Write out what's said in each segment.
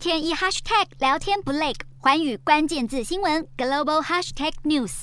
天一 hashtag 聊天不累，寰宇关键字新闻 global hashtag news。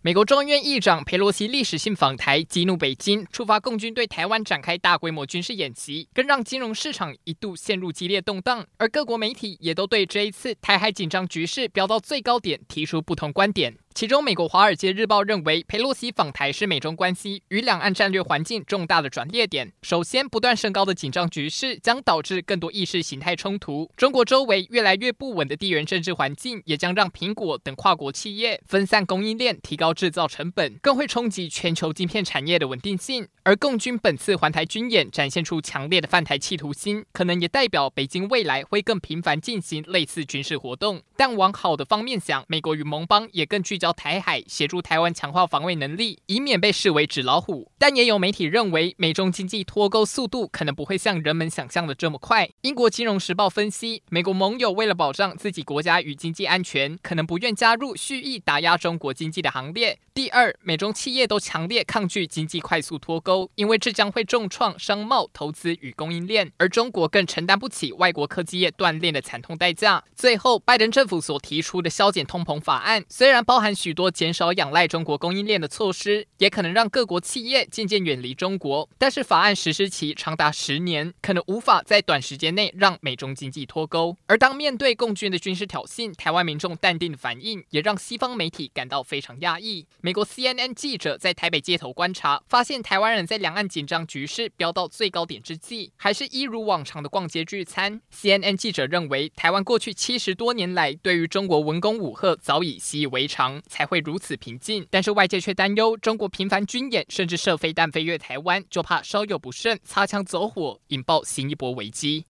美国众议院议长裴洛西历史性访台，激怒北京，触发共军对台湾展开大规模军事演习，更让金融市场一度陷入激烈动荡。而各国媒体也都对这一次台海紧张局势飙到最高点提出不同观点。其中，美国《华尔街日报》认为，佩洛西访台是美中关系与两岸战略环境重大的转捩点。首先，不断升高的紧张局势将导致更多意识形态冲突。中国周围越来越不稳的地缘政治环境，也将让苹果等跨国企业分散供应链，提高制造成本，更会冲击全球晶片产业的稳定性。而共军本次环台军演展现出强烈的犯台企图心，可能也代表北京未来会更频繁进行类似军事活动。但往好的方面想，美国与盟邦也更具焦台海，协助台湾强化防卫能力，以免被视为纸老虎。但也有媒体认为，美中经济脱钩速度可能不会像人们想象的这么快。英国金融时报分析，美国盟友为了保障自己国家与经济安全，可能不愿加入蓄意打压中国经济的行列。第二，美中企业都强烈抗拒经济快速脱钩，因为这将会重创商贸、投资与供应链，而中国更承担不起外国科技业断裂的惨痛代价。最后，拜登政府所提出的削减通膨法案，虽然包含许多减少仰赖中国供应链的措施，也可能让各国企业渐渐远离中国，但是法案实施期长达十年，可能无法在短时间内让美中经济脱钩。而当面对共军的军事挑衅，台湾民众淡定的反应，也让西方媒体感到非常讶异。美国 CNN 记者在台北街头观察，发现台湾人在两岸紧张局势飙到最高点之际，还是一如往常的逛街聚餐。CNN 记者认为，台湾过去七十多年来对于中国文攻武吓早已习以为常才会如此平静。但是外界却担忧，中国频繁军演，甚至射飞弹飞越台湾，就怕稍有不慎，擦枪走火，引爆新一波危机。